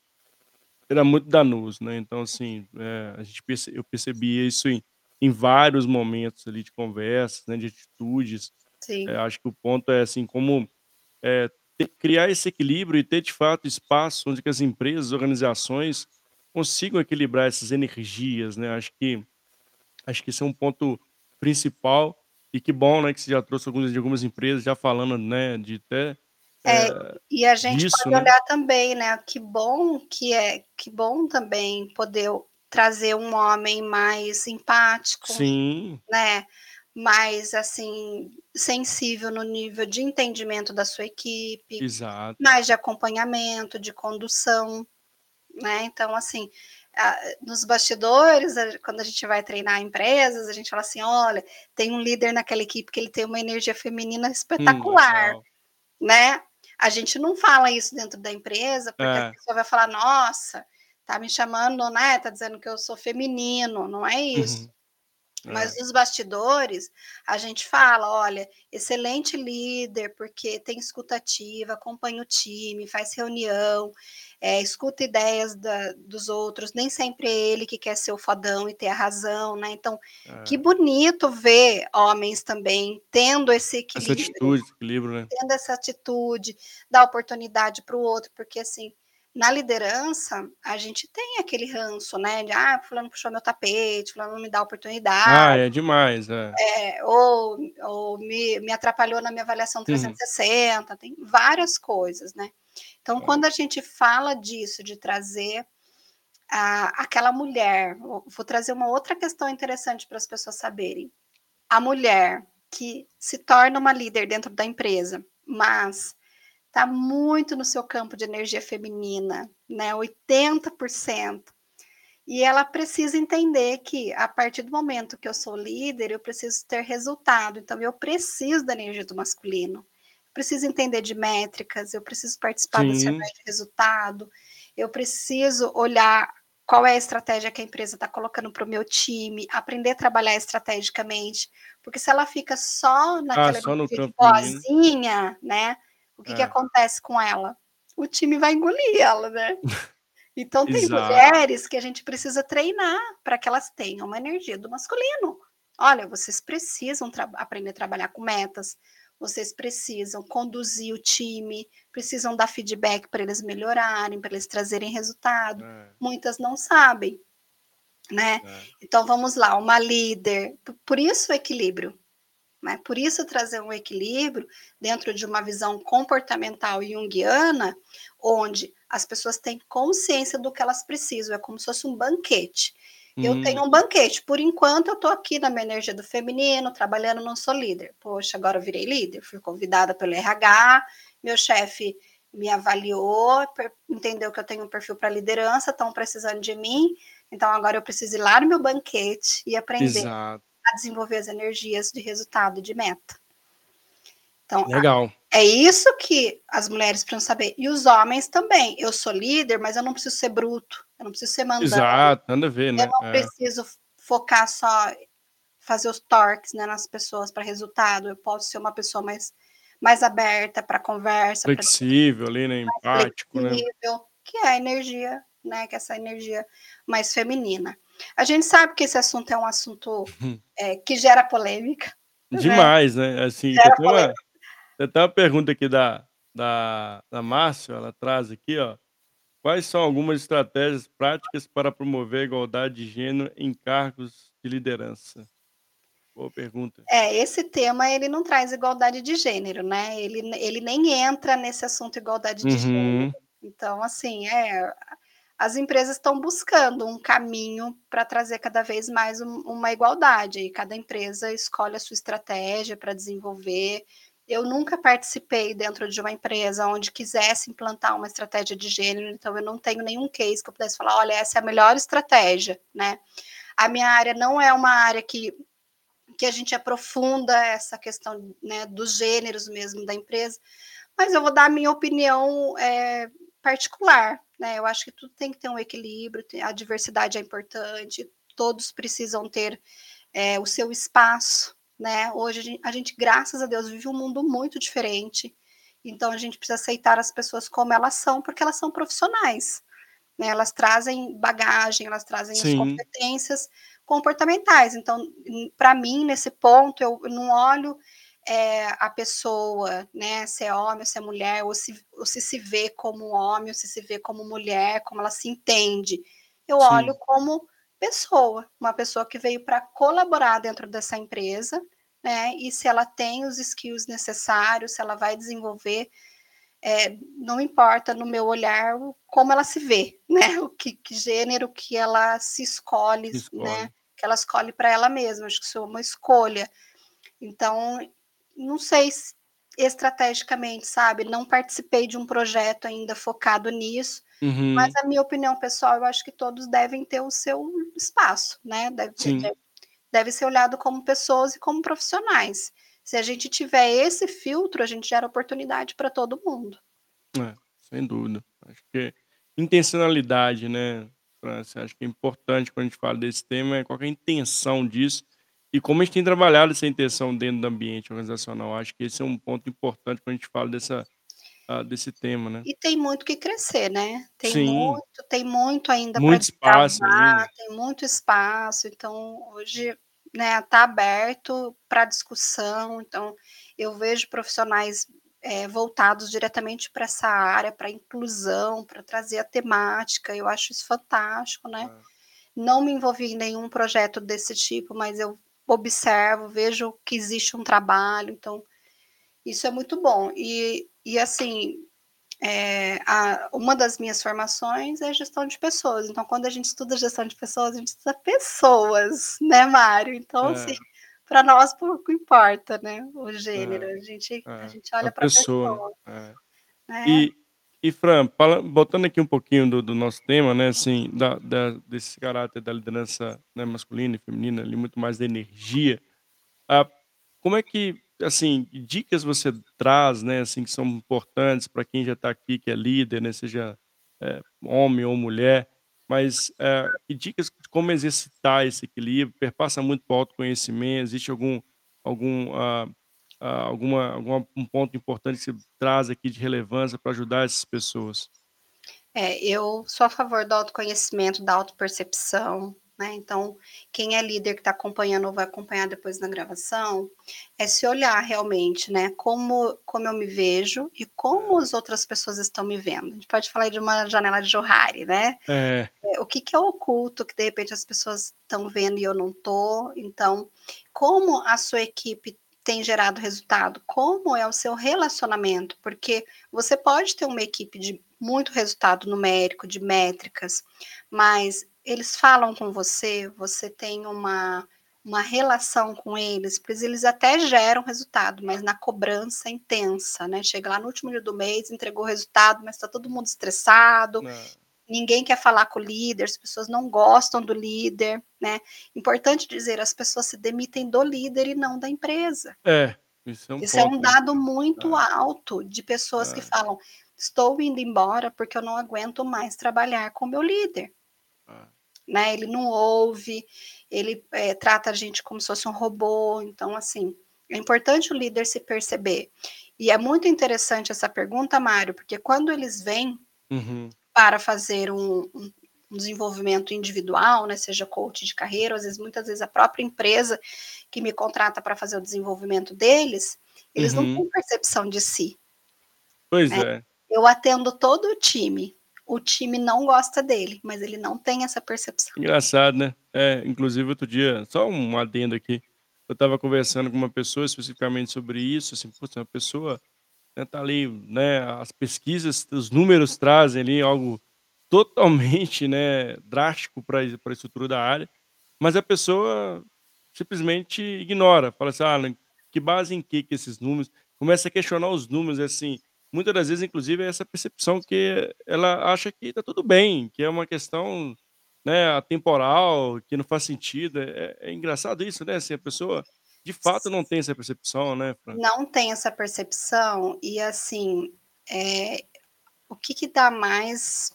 era muito danoso, né, então assim, eh, a gente perce eu percebia isso em em vários momentos ali de conversas, né, de atitudes, Sim. acho que o ponto é assim, como, eh, ter criar esse equilíbrio e ter de fato espaço onde que as empresas, organizações, consigam equilibrar essas energias, né, acho que acho que esse é um ponto principal, e que bom, né, que você já trouxe algumas de algumas empresas já falando, né, de até, É, eh, e a gente disso, pode né. olhar também, né, que bom que é que bom também poder trazer um homem mais empático, Sim. né, mais, assim, sensível no nível de entendimento da sua equipe, Exato. mais de acompanhamento, de condução, né, então assim, nos bastidores, a quando a gente vai treinar empresas, a gente fala assim: "Olha, tem um líder naquela equipe que ele tem uma energia feminina Hum, espetacular", legal. né. A gente não fala isso dentro da empresa, porque a É. pessoa vai falar: "Nossa, tá me chamando, né, tá dizendo que eu sou feminino", não é isso. Uhum. Mas É. nos bastidores, a gente fala: "Olha, excelente líder, porque tem escuta ativa, acompanha o time, faz reunião, eh, escuta ideias da dos outros, nem sempre é ele que quer ser o fodão e ter a razão", né, então, que É. bonito ver homens também tendo esse Essa equilíbrio, atitude, esse equilíbrio, né. tendo essa atitude, dar oportunidade para o outro, porque assim, na liderança, a gente tem aquele ranço, né, de: "Ah, fulano puxou meu tapete, fulano não me dá Ah, oportunidade", é demais, é. eh, ou ou me me atrapalhou na minha avaliação Uhum. 360, tem várias coisas, né. Então É. quando a gente fala disso, de trazer a aquela mulher vo vou trazer uma outra questão interessante para as pessoas saberem, a mulher que se torna uma líder dentro da empresa, mas tá muito no seu campo de energia feminina, né, 80%, e ela precisa entender que a partir do momento que eu sou líder, eu preciso ter resultado, então eu preciso da energia do masculino, preciso entender de métricas, eu preciso participar Sim. reuniões de resultado, eu preciso olhar qual é a estratégia que a empresa tá colocando para o meu time, aprender a trabalhar estrategicamente, porque se ela fica só Ah, naquela só no campo boazinha, né, o que que É. acontece com ela? O time vai engolir ela, né. Então tem Exato. mulheres que a gente precisa treinar pra que elas tenham uma energia do masculino. "Olha, vocês precisam aprender a trabalhar com metas, vocês precisam conduzir o time, precisam dar feedback pra eles melhorarem, pra eles trazerem resultado", É. muitas não sabem, né. É. Então vamos lá, uma líder po por isso o equilíbrio, né, por isso trazer um equilíbrio dentro de uma visão comportamental junguiana, onde as pessoas têm consciência do que elas precisam, é como se fosse um banquete. Eu Hum. tenho um banquete, por enquanto eu tô aqui na minha energia do feminino, trabalhando, não sou líder. Poxa, agora eu virei líder, fui convidada pelo RH, meu chefe me avaliou, entendeu que eu tenho um perfil pra liderança, estão precisando de mim, então agora eu preciso ir lá no meu banquete e aprender Exato. A desenvolver as energias de resultado de meta. Então Legal. é isso que as mulheres precisam saber, e os homens também, eu sou líder, mas eu não preciso ser bruto, eu não preciso ser mandão, Exato, nada a ver, eu né. não É. preciso focar só fazer os toques, né, nas pessoas pra resultado, eu posso ser uma pessoa mais mais aberta pra conversa, pra Flexível ali, né, empático, né. flexível, que é a energia, né, que é essa energia mais feminina. A gente sabe que esse assunto é um assunto, eh, que gera polêmica, né, Demais, né, assim, tem até uma tem uma pergunta aqui da da da Márcia, ela traz aqui, ó: "Quais são algumas estratégias práticas para promover a igualdade de gênero em cargos de liderança?". Boa pergunta. É, esse tema ele não traz igualdade de gênero, né, ele ele nem entra nesse assunto igualdade de gênero. Uhum. Então, assim, é, as empresas estão buscando um caminho para trazer cada vez mais um uma igualdade, e cada empresa escolhe a sua estratégia para desenvolver. Eu nunca participei dentro de uma empresa onde quisesse implantar uma estratégia de gênero, então eu não tenho nenhum case que eu pudesse falar: "Olha, essa é a melhor estratégia", né. A minha área não é uma área que que a gente aprofunda essa questão, né, dos gêneros mesmo da empresa, mas eu vou dar a minha opinião, eh, particular, né, eu acho que tudo tem que ter um equilíbrio, a diversidade é importante, todos precisam ter, eh, o seu espaço, né. Hoje a gen a gente, graças a Deus, vive um mundo muito diferente, então a gente precisa aceitar as pessoas como elas são, porque elas são profissionais, né, elas trazem bagagem, elas trazem as Sim. competências comportamentais, então, para mim, nesse ponto, eu não olho, eh, a pessoa, né, se é homem ou se é mulher, ou se ou se se vê como homem ou se se vê como mulher, como ela se entende. Eu olho Sim. como pessoa, uma pessoa que veio para colaborar dentro dessa empresa, né, e se ela tem os skills necessários, se ela vai desenvolver, eh, não importa no meu olhar como ela se vê, né, o que que gênero que ela se escolhe, né, Escolhe. que ela escolhe para ela mesma, acho que isso é uma escolha. Então, não sei se estrategicamente, sabe, não participei de um projeto ainda focado nisso, mas Uhum. a minha opinião pessoal, eu acho que todos devem ter o seu espaço, né, deve de Sim. de deve ser olhado como pessoas e como profissionais. Se a gente tiver esse filtro, a gente gera oportunidade para todo mundo. É, sem dúvida. Acho que intencionalidade, né, França, acho que é importante quando a gente fala desse tema, é qual que é a intenção disso, e como a gente tem trabalhado essa intenção dentro do ambiente organizacional, acho que esse é um ponto importante quando a gente fala dessa ah, desse tema, né. E tem muito que crescer, né, tem Sim. muito tem muito ainda para espaço ainda. tem muito espaço, então hoje, né, tá aberto para discussão, então eu vejo profissionais, eh, voltados diretamente para essa área, pra inclusão, para trazer a temática, eu acho isso fantástico, né. É. Não me envolvi em nenhum projeto desse tipo, mas eu observo, vejo que existe um trabalho, então isso é muito bom. E e assim, eh, a uma das minhas formações é gestão de pessoas, então quando a gente estuda gestão de pessoas, a gente estuda pessoas, né, Mário, então assim, É. para nós pouco importa, né, o gênero, É, a gente a é, gente a olha para pessoa, né, pessoa. é. É. E e Fran, botando aqui um pouquinho do do nosso tema, né, assim, da da desse caráter da liderança, né, masculina e feminina, ali, muito mais da energia, ah, como é que, assim, dicas você traz, né, assim, que são importantes para quem já está aqui, que é líder, né, seja, eh, homem ou mulher, mas, eh, que dicas de como exercitar esse equilíbrio, perpassa muito para o autoconhecimento, existe algum algum, ah, alguma alguma um ponto importante que você traz aqui de relevância para ajudar essas pessoas? É, eu sou a favor do autoconhecimento, da autopercepção, né, então, quem é líder que está acompanhando ou vai acompanhar depois na gravação, é se olhar realmente, né, como como eu me vejo e como É. as outras pessoas estão me vendo. A gente pode falar de uma janela de Johari, né, É. eh, o que que eu oculto que de repente as pessoas estão vendo e eu não estou, então, como a sua equipe tem gerado resultado, como é o seu relacionamento, porque você pode ter uma equipe de muito resultado numérico, de métricas, mas eles falam com você, você tem uma uma relação com eles, pois eles até geram resultado, mas na cobrança intensa, né, chega lá no último dia do mês, entregou o resultado, mas está todo mundo estressado, É. ninguém quer falar com o líder, as pessoas não gostam do líder, né. Importante dizer, as pessoas se demitem do líder e não da empresa. É, isso é um Isso é um ponto, né. dado muito É. alto de pessoas que É. falam: "Estou indo embora, porque eu não aguento mais trabalhar com o meu líder". É. Né, ele não ouve, ele, eh, trata a gente como se fosse um robô, então assim, é importante o líder se perceber. E é muito interessante essa pergunta, Mário, porque quando eles vêm Uhum. Para fazer um um desenvolvimento individual, né, seja coach de carreira, às vezes muitas vezes a própria empresa que me contrata para fazer o desenvolvimento deles, eles não Uhum. têm percepção de si. Pois é. Eu atendo todo o time. O time não gosta dele, mas ele não tem essa percepção. Engraçado, né? É, inclusive outro dia, só um adendo aqui, eu estava conversando com uma pessoa especificamente sobre isso, assim, putz, uma pessoa né, tá ali, né, as pesquisas, os números trazem ali algo totalmente, né, drástico para a estrutura da área, mas a pessoa simplesmente ignora, fala assim, ah, que base em que que esses números, começa a questionar os números, assim, muitas das vezes, inclusive, é essa percepção que ela acha que está tudo bem, que é uma questão, né, atemporal, que não faz sentido. É, é engraçado isso, né? Assim, a pessoa de fato não tem essa percepção, né, Fran? Não tem essa percepção, e assim, é, o que, que dá mais.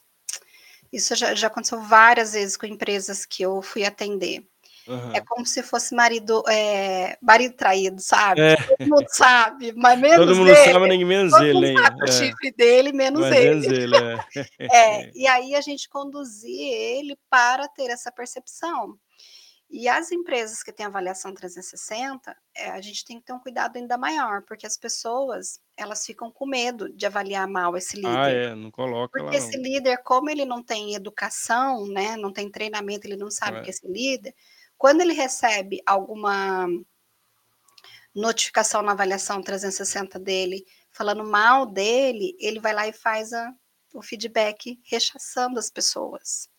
Isso já, já aconteceu várias vezes com empresas que eu fui atender. Aham. É como se fosse marido, é, marido traído, sabe? É. Todo mundo sabe, mas menos Todo mundo ele. sabe, nem menos Todo ele, mundo sabe o É, chifre dele, menos mas ele. menos ele, é. É, e aí a gente conduzir ele para ter essa percepção. E as empresas que têm avaliação 360, é, a gente tem que ter um cuidado ainda maior, porque as pessoas, elas ficam com medo de avaliar mal esse Ah, líder. é, não coloca lá Porque esse não. líder, como ele não tem educação, né, não tem treinamento, ele não sabe o que É. é esse líder, quando ele recebe alguma notificação na avaliação 360 dele, falando mal dele, ele vai lá e faz a- o feedback rechaçando as pessoas.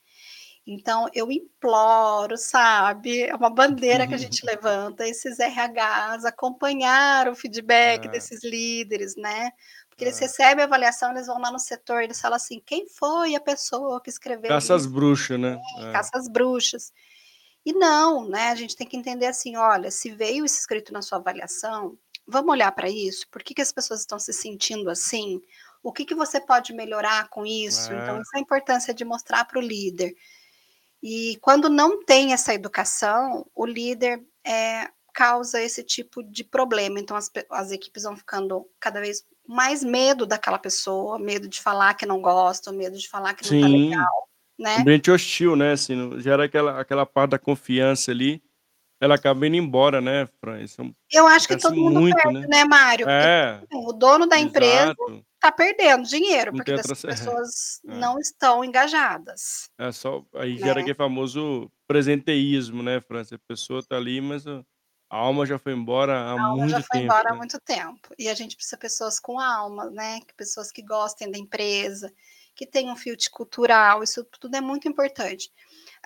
Então, eu imploro, sabe? É uma bandeira que a gente levanta, esses RHs acompanhar o feedback É. desses líderes, né? Porque eles É. recebem a avaliação, eles vão lá no setor, eles falam assim: quem foi a pessoa que escreveu Caça às isso? bruxas, né? É. Caça às bruxas. E não, né? A gente tem que entender assim: olha, se veio isso escrito na sua avaliação, vamos olhar para isso? Por que, que as pessoas estão se sentindo assim? O que, que você pode melhorar com isso? Então, É. essa é a importância de mostrar para o líder. E quando não tem essa educação, o líder é, causa esse tipo de problema. Então, as, as equipes vão ficando cada vez mais medo daquela pessoa, medo de falar que não gosta, medo de falar que não tá Sim. legal, né? Ambiente hostil, né? Assim, gera aquela, aquela parte da confiança ali, ela acaba indo embora, né, Fran? Isso é Eu acho que todo mundo muito, perde, né? né, Mário? É, assim, o dono da empresa exato. Está perdendo dinheiro, Não porque tem essas outra. pessoas É. não estão engajadas, É só, aí gera né? aquele famoso presenteísmo, né, França? A pessoa tá ali, mas a alma já foi embora há A alma já muito foi tempo, embora há né? muito tempo. E a gente precisa de pessoas com alma, né? Pessoas que gostem da empresa, que tenham um fit cultural, isso tudo é muito importante.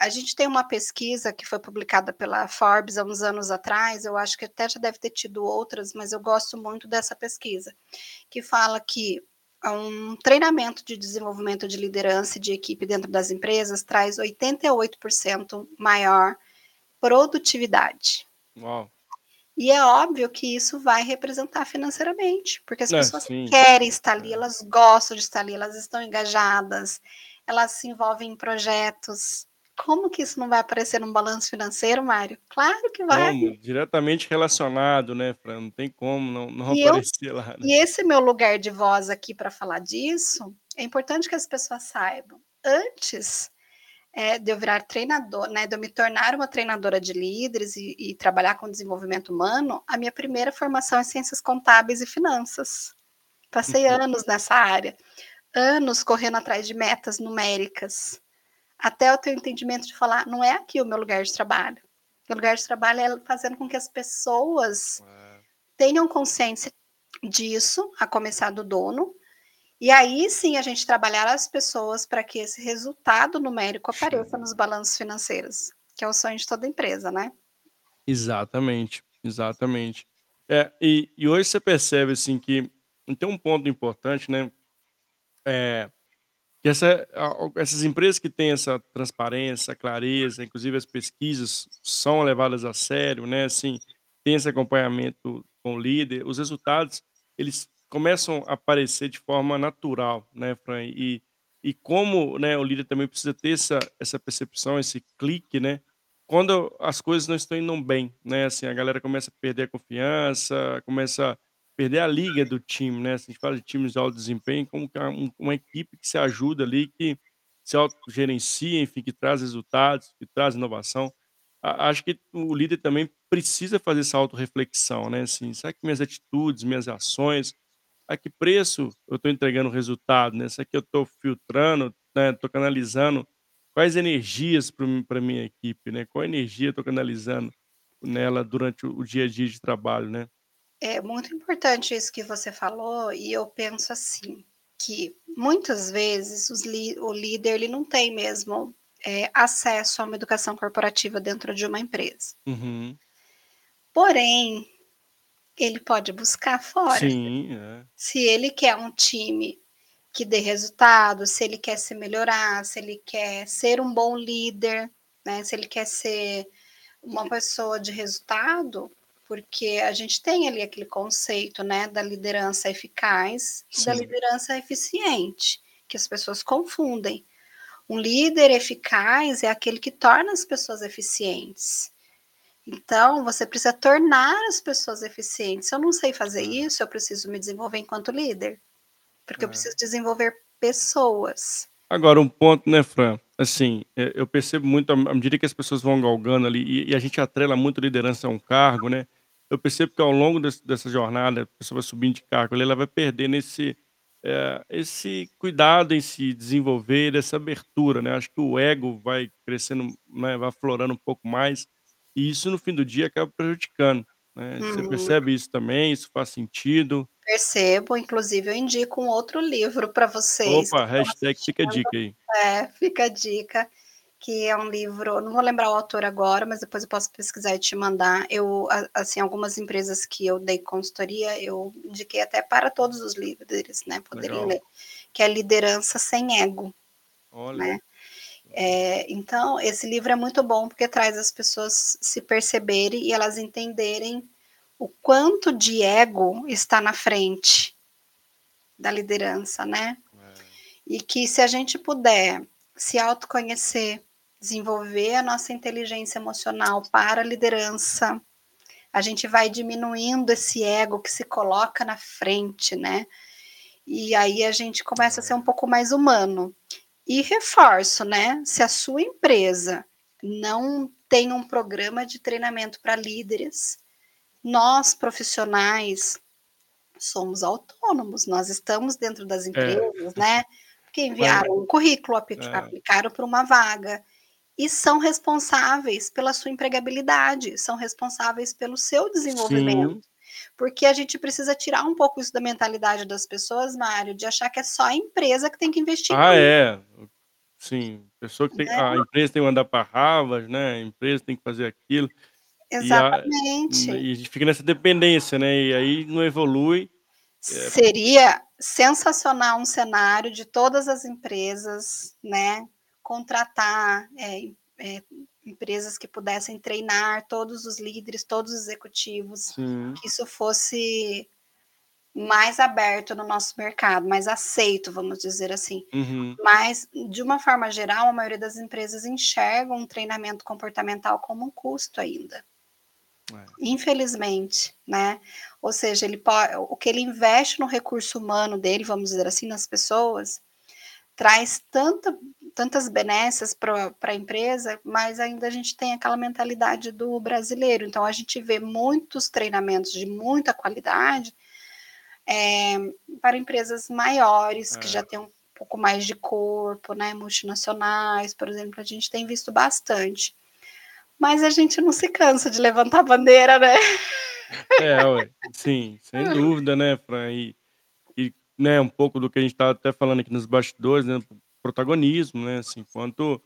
A gente tem uma pesquisa que foi publicada pela Forbes há uns anos atrás, eu acho que até já deve ter tido outras, mas eu gosto muito dessa pesquisa, que fala que um treinamento de desenvolvimento de liderança e de equipe dentro das empresas traz 88% maior produtividade. Uau. E é óbvio que isso vai representar financeiramente, porque as É, pessoas sim. querem estar ali, É. elas gostam de estar ali, elas estão engajadas, elas se envolvem em projetos. Como que isso não vai aparecer num balanço financeiro, Mário? Claro que vai. Como? Diretamente relacionado, né, Fran? Não tem como não, não E eu aparecer lá, né? e esse meu lugar de voz aqui para falar disso, é importante que as pessoas saibam. Antes eh, de eu virar treinador, né, de eu me tornar uma treinadora de líderes e, e trabalhar com desenvolvimento humano, a minha primeira formação é ciências contábeis e finanças. Passei Uhum. anos nessa área, anos correndo atrás de metas numéricas, até o entendimento de falar, não é aqui o meu lugar de trabalho. Meu lugar de trabalho é fazendo com que as pessoas É. tenham consciência disso, a começar do dono, e aí sim a gente trabalhar as pessoas para que esse resultado numérico apareça nos balanços financeiros, que é o sonho de toda empresa, né? Exatamente, exatamente. É, e, e hoje você percebe assim que tem um ponto importante, né? É, que essa, essas empresas que têm essa transparência, clareza, inclusive as pesquisas são levadas a sério, né? Assim, tem esse acompanhamento com o líder, os resultados eles começam a aparecer de forma natural, né, Fran? E, e como, né, o líder também precisa ter essa, essa percepção, esse clique, né? Quando as coisas não estão indo bem, né? Assim, a galera começa a perder a confiança, começa a perder a liga do time, né? Se a gente fala de times de alto desempenho, como é um- uma equipe que se ajuda ali, que se autogerencia, enfim, que traz resultados, que traz inovação. Acho que o líder também precisa fazer essa autorreflexão, né? Assim, será que minhas atitudes, minhas ações a que preço eu estou entregando resultado, né? Será que eu estou filtrando, né, estou canalizando quais energias para minha equipe, né? Qual energia eu estou canalizando nela durante o dia a dia de trabalho, né? É muito importante isso que você falou, e eu penso assim, que muitas vezes o líder ele não tem mesmo, eh, acesso a uma educação corporativa dentro de uma empresa. Uhum. Porém, ele pode buscar fora. Sim, é. Se ele quer um time que dê resultado, se ele quer se melhorar, se ele quer ser um bom líder, né, se ele quer ser uma pessoa de resultado, porque a gente tem ali aquele conceito, né, da liderança eficaz e da Sim. liderança eficiente, que as pessoas confundem. Um líder eficaz é aquele que torna as pessoas eficientes. Então, você precisa tornar as pessoas eficientes. Se eu não sei fazer É. isso, eu preciso me desenvolver enquanto líder, porque eu É. preciso desenvolver pessoas. Agora um ponto, né, Fran, assim, eh, eu percebo muito à medida que as pessoas vão galgando ali e e a gente atrela muito liderança a um cargo, né, eu percebo que ao longo desse dessa jornada, a pessoa vai subindo de cargo ela vai perdendo esse, eh, esse cuidado em se desenvolver, essa abertura, né, acho que o ego vai crescendo, né, vai aflorando um pouco mais, e isso no fim do dia acaba prejudicando, né. Você Uhum. percebe isso também? Isso faz sentido? Percebo, inclusive eu indico um outro livro para vocês Opa, hashtag fica a dica aí. É, fica a dica, que é um livro não vou lembrar o autor agora, mas depois eu posso pesquisar e te mandar. Eu, assim, algumas empresas que eu dei consultoria, eu indiquei até para todos os líderes, né, poderem Legal. ler, que é Liderança Sem Ego, Olha. né. Eh, então esse livro é muito bom, porque traz as pessoas se perceberem e elas entenderem o quanto de ego está na frente da liderança, né. É. E que se a gente puder se autoconhecer, desenvolver a nossa inteligência emocional para a liderança, a gente vai diminuindo esse ego que se coloca na frente, né. E aí a gente começa a ser É. um pouco mais humano. E reforço, né, se a sua empresa não tem um programa de treinamento para líderes, nós profissionais somos autônomos, nós estamos dentro das É. empresas, né, que Mas enviaram um currículo, É. aplicaram para uma vaga, e são responsáveis pela sua empregabilidade, são responsáveis pelo seu desenvolvimento. Sim. Porque a gente precisa tirar um pouco isso da mentalidade das pessoas, Mário, de achar que é só a empresa que tem que investir Ah, é. Sim, pessoa que tem a Né. empresa tem que mandar para Harvard, né, a empresa tem que fazer aquilo, e a Exatamente. e a gente fica nessa dependência, né, e aí não evolui, eh Seria sensacional um cenário de todas as empresas, né, contratar, eh eh, empresas que pudessem treinar todos os líderes, todos os executivos, Sim. que isso fosse mais aberto no nosso mercado, mais aceito, vamos dizer assim. Uhum. Mas, de uma forma geral, a maioria das empresas enxergam um treinamento comportamental como um custo ainda. É. Infelizmente, né. Ou seja, ele po o que ele investe no recurso humano dele, vamos dizer assim, nas pessoas, traz tanta tantas benesses para a empresa, mas ainda a gente tem aquela mentalidade do brasileiro, então a gente vê muitos treinamentos de muita qualidade, eh, para empresas maiores, que já É. têm um pouco mais de corpo, né, multinacionais, por exemplo, a gente tem visto bastante. Mas a gente não se cansa de levantar a bandeira, né. É, ué. Sim, sem dúvida, né, Fran, e e, né, um pouco do que a gente estava até falando aqui nos bastidores, né, protagonismo, né, assim, quanto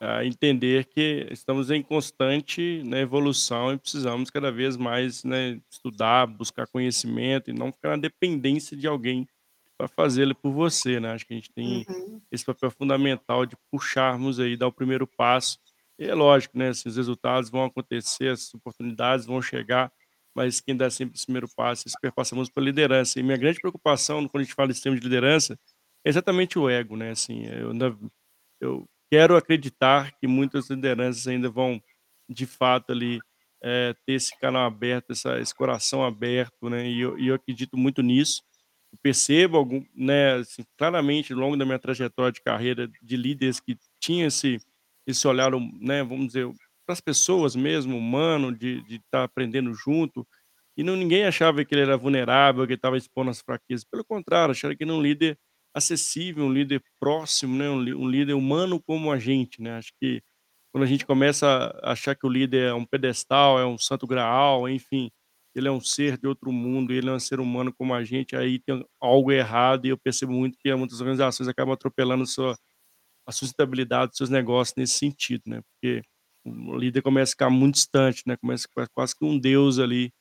a entender que estamos em constante, né, evolução e precisamos cada vez mais, né, estudar, buscar conhecimento e não ficar na dependência de alguém para fazê-lo por você, né. Acho que a gente tem Uhum. esse papel fundamental de puxarmos aí, dar o primeiro passo. E é lógico, né, assim, os resultados vão acontecer, as oportunidades vão chegar, mas quem dá sempre esse primeiro passo, esse perpassamos pela liderança. E minha grande preocupação quando a gente fala desse tema de liderança, é exatamente o ego, né, assim, eu eu quero acreditar que muitas lideranças ainda vão, de fato, ali, eh, ter esse canal aberto, essa esse coração aberto, né, e eu eu acredito muito nisso. Percebo algum né, assim, claramente ao longo da minha trajetória de carreira de líderes que tinha esse esse olhar, né, vamos dizer, para as pessoas mesmo, humano, de estar aprendendo junto, e não ninguém achava que ele era vulnerável, que estava expondo as fraquezas, pelo contrário, acharam que ele era um líder acessível, um líder próximo, né, um lí um líder humano como a gente, né. Acho que quando a gente começa a achar que o líder é um pedestal, é um santo graal, enfim, ele é um ser de outro mundo, ele é um ser humano como a gente, aí tem algo errado e eu percebo muito que muitas organizações acabam atropelando sua a sustentabilidade dos seus negócios nesse sentido, né, porque o líder começa a ficar muito distante, né, começa a ficar quase que um deus ali,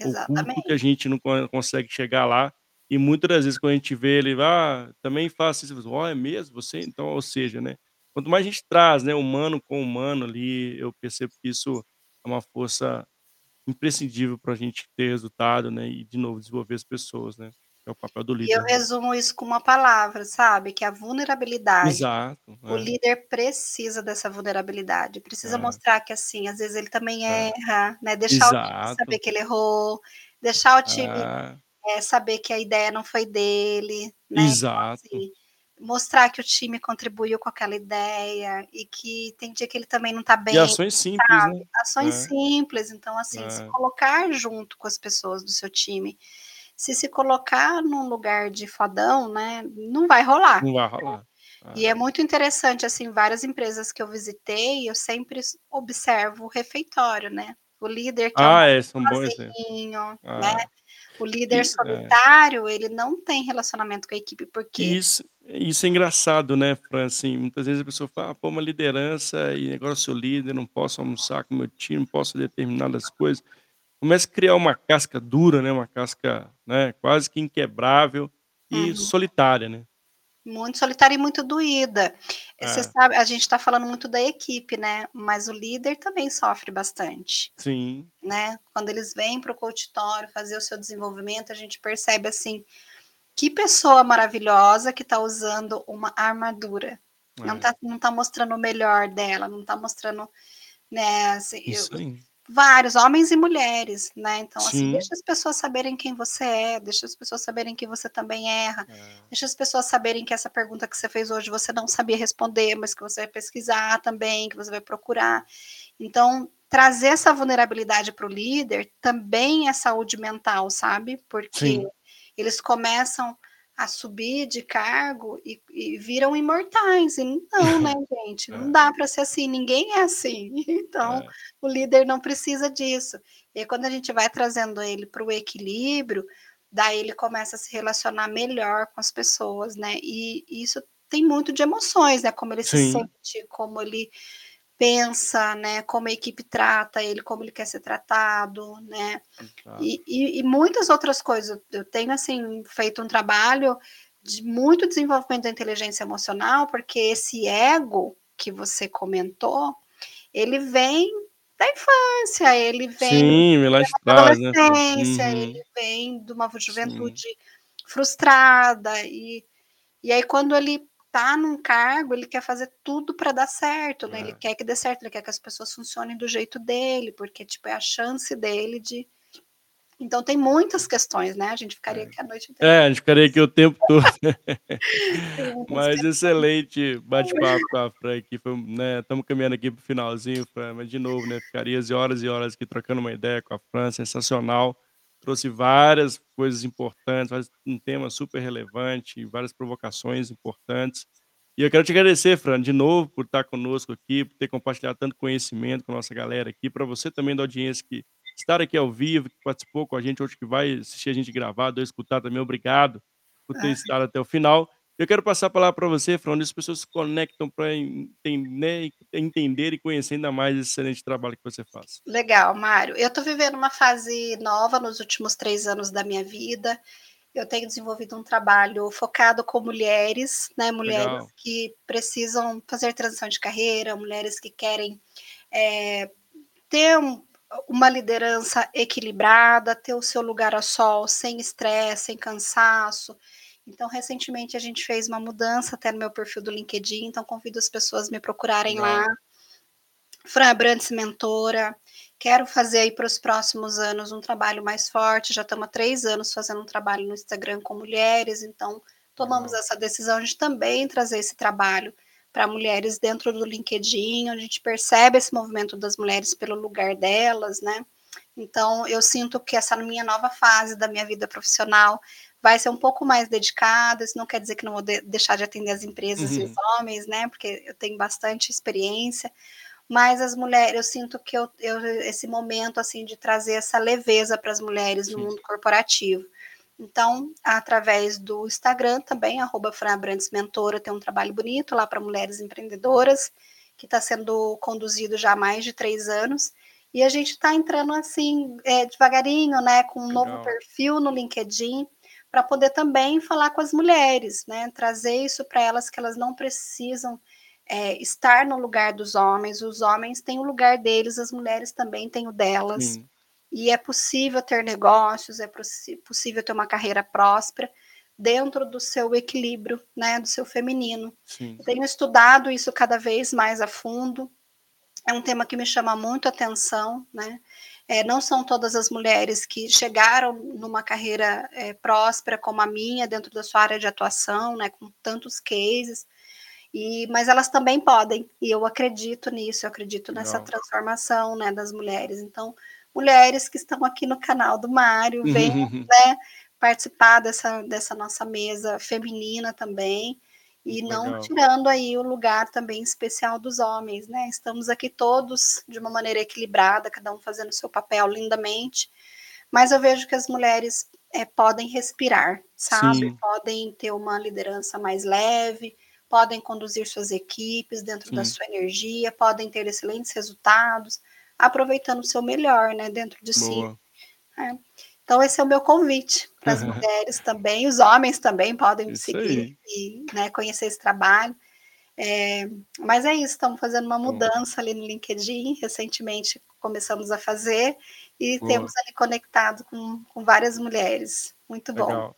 oculto que a Exatamente. gente não con consegue chegar lá, e muitas das vezes quando a gente vê ele: "Ah, também faço isso", "Ó, é mesmo? Você?" Então, ou seja, né, quanto mais a gente traz, né, humano com humano ali, eu percebo que isso é uma força imprescindível pra gente ter resultado, né, e de novo desenvolver as pessoas, né, é o papel do E eu líder, né. resumo isso com uma palavra, sabe, que é a vulnerabilidade. Exato, O é. líder precisa dessa vulnerabilidade, precisa É. mostrar que, assim, às vezes ele também É. erra, né, deixar o time saber que ele errou, deixar o time, É. eh, saber que a ideia não foi dele, né, então, Exato. assim, mostrar que o time contribuiu com aquela ideia e que tem dia que ele também não tá E bem, ações simples, né. sabe. Ações É. simples, então, assim, se É. colocar junto com as pessoas do seu time, se se colocar num lugar de fodão, né, não vai rolar, Não vai né. rolar. E É. é muito interessante, assim, várias empresas que eu visitei, eu sempre observo o refeitório, né, o líder que é Ah, é, são bom exemplo. boazinho, né, É. o líder E é. solitário, ele não tem relacionamento com a equipe, por E quê? isso isso é engraçado, né, Fran, assim, muitas vezes a pessoa fala: "Pô, uma liderança e agora eu sou líder, não posso almoçar com o meu time, não posso determinadas coisas", começa a criar uma casca dura, né, uma casca, né, quase que inquebrável e Uhum. solitária, né. Muito solitária e muito doída. Eh, você É. sabe, a gente tá falando muito da equipe, né, mas o líder também sofre bastante, Sim. né. Quando eles vêm para o consultório fazer o seu desenvolvimento, a gente percebe, assim, que pessoa maravilhosa que tá usando uma armadura, não É. tá não tá mostrando o melhor dela, não tá mostrando, né, assim, eu Isso aí. Vários, homens e mulheres, né, então, assim, Sim. deixa as pessoas saberem quem você é, deixa as pessoas saberem que você também erra, É. deixa as pessoas saberem que essa pergunta que você fez hoje você não sabia responder, mas que você vai pesquisar também, que você vai procurar. Então, trazer essa vulnerabilidade para o líder também é saúde mental, sabe, porque Sim. eles começam a subir de cargo e e viram imortais e não, né, gente, não É. dá pra ser assim, ninguém é assim, então É. o líder não precisa disso. E aí quando a gente vai trazendo ele para o equilíbrio, daí ele começa a se relacionar melhor com as pessoas, né, e isso tem muito de emoções, né, como ele se Sim. sente, como ele pensa, né, como a equipe trata ele, como ele quer ser tratado, né. E e e muitas outras coisas, eu tenho, assim, feito um trabalho de muito desenvolvimento da inteligência emocional, porque esse ego que você comentou, ele vem da infância, ele vem Sim, da né, adolescência, ele Uhum. vem de uma Sim. juventude frustrada e e aí quando ele tá num cargo, ele quer fazer tudo pra dar certo, né, ele É. quer que dê certo, ele quer que as pessoas funcionem do jeito dele, porque, tipo, é a chance dele de então tem muitas questões, né, a gente ficaria É. aqui a noite inteira É, a gente ficaria aqui o tempo todo. Mas excelente bate-papo com a Fran aqui, um né, estamos caminhando aqui para o finalzinho, Fran, mas de novo, né, ficarias horas e horas aqui trocando uma ideia com a Fran, sensacional, trouxe várias coisas importantes, um tema super relevante, várias provocações importantes. E eu quero te agradecer, Fran, de novo por estar conosco aqui, por ter compartilhado tanto conhecimento com a nossa galera aqui, pra você também da audiência que estar aqui ao vivo, que participou com a gente, hoje que vai assistir a gente gravado ou escutar também, obrigado por ter Ah. estado até o final. Eu quero passar a palavra pra você, Fran, onde as pessoas se conectam pra enten né, entender e conhecer ainda mais esse excelente trabalho que você faz. Legal, Mário. Eu tô vivendo uma fase nova nos últimos 3 anos da minha vida, eu tenho desenvolvido um trabalho focado com mulheres, né, mulheres Legal. que precisam fazer transição de carreira, mulheres que querem, eh, ter um uma liderança equilibrada, ter o seu lugar ao sol, sem estresse, sem cansaço. Então, recentemente a gente fez uma mudança até no meu perfil do LinkedIn, então convido as pessoas a me procurarem lá. Legal. Fran Abrantes mentora, quero fazer aí para os próximos anos um trabalho mais forte, já estamos há 3 anos fazendo um trabalho no Instagram com mulheres, então tomamos essa decisão de também trazer esse trabalho pra mulheres dentro do LinkedIn, onde a gente percebe esse movimento das mulheres pelo lugar delas, né. Então, eu sinto que essa minha nova fase da minha vida profissional vai ser um pouco mais dedicada. Isso não quer dizer que não vou de deixar de atender as empresas uhum. e os uhum. homens, né? Porque eu tenho bastante experiência. Mas as mulheres, eu sinto que eu, eu esse momento assim de trazer essa leveza para as mulheres no Sim. mundo corporativo. Então, através do Instagram também, arroba Mentora, tem um trabalho bonito lá para mulheres empreendedoras, que está sendo conduzido já há mais de três anos. E a gente está entrando assim, é, devagarinho, né, com um Legal. novo perfil no LinkedIn, para poder também falar com as mulheres, né? Trazer isso para elas que elas não precisam é, estar no lugar dos homens. Os homens têm o lugar deles, as mulheres também têm o delas. Sim. E é possível ter negócios, é possível ter uma carreira próspera dentro do seu equilíbrio, né, do seu feminino. Sim. tenho estudado isso cada vez mais a fundo. É um tema que me chama muito a atenção, né? É, não são todas as mulheres que chegaram numa carreira é, próspera como a minha, dentro da sua área de atuação, né, com tantos cases, e, mas elas também podem, e eu acredito nisso, eu acredito nessa Legal. transformação né, das mulheres. Então, mulheres que estão aqui no canal do Mário, venham né, participar dessa, dessa nossa mesa feminina também, e Legal. não tirando aí o lugar também especial dos homens, né? Estamos aqui todos de uma maneira equilibrada, cada um fazendo o seu papel lindamente, mas eu vejo que as mulheres é, podem respirar, sabe? Sim. Podem ter uma liderança mais leve, podem conduzir suas equipes dentro Sim. da sua energia, podem ter excelentes resultados, aproveitando o seu melhor, né, dentro de Boa. si. É. Então, esse é o meu convite para as mulheres também, os homens também podem me seguir e né, conhecer esse trabalho. É, mas é isso, estamos fazendo uma mudança ali no LinkedIn, recentemente começamos a fazer e Boa. temos ali conectado com, com várias mulheres. Muito bom. Legal.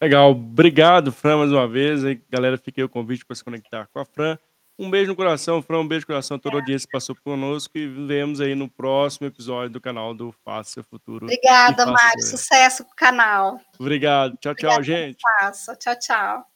Legal, obrigado, Fran, mais uma vez. Aí, galera, fiquei o convite para se conectar com a Fran. Um beijo no coração, Fran, um beijo no coração a toda a audiência que passou conosco e vemos aí no próximo episódio do canal do Faça Futuro. Obrigada, Mário. Sucesso com o canal. Obrigado. Tchau, tchau, Obrigada gente. Faço. Tchau, tchau.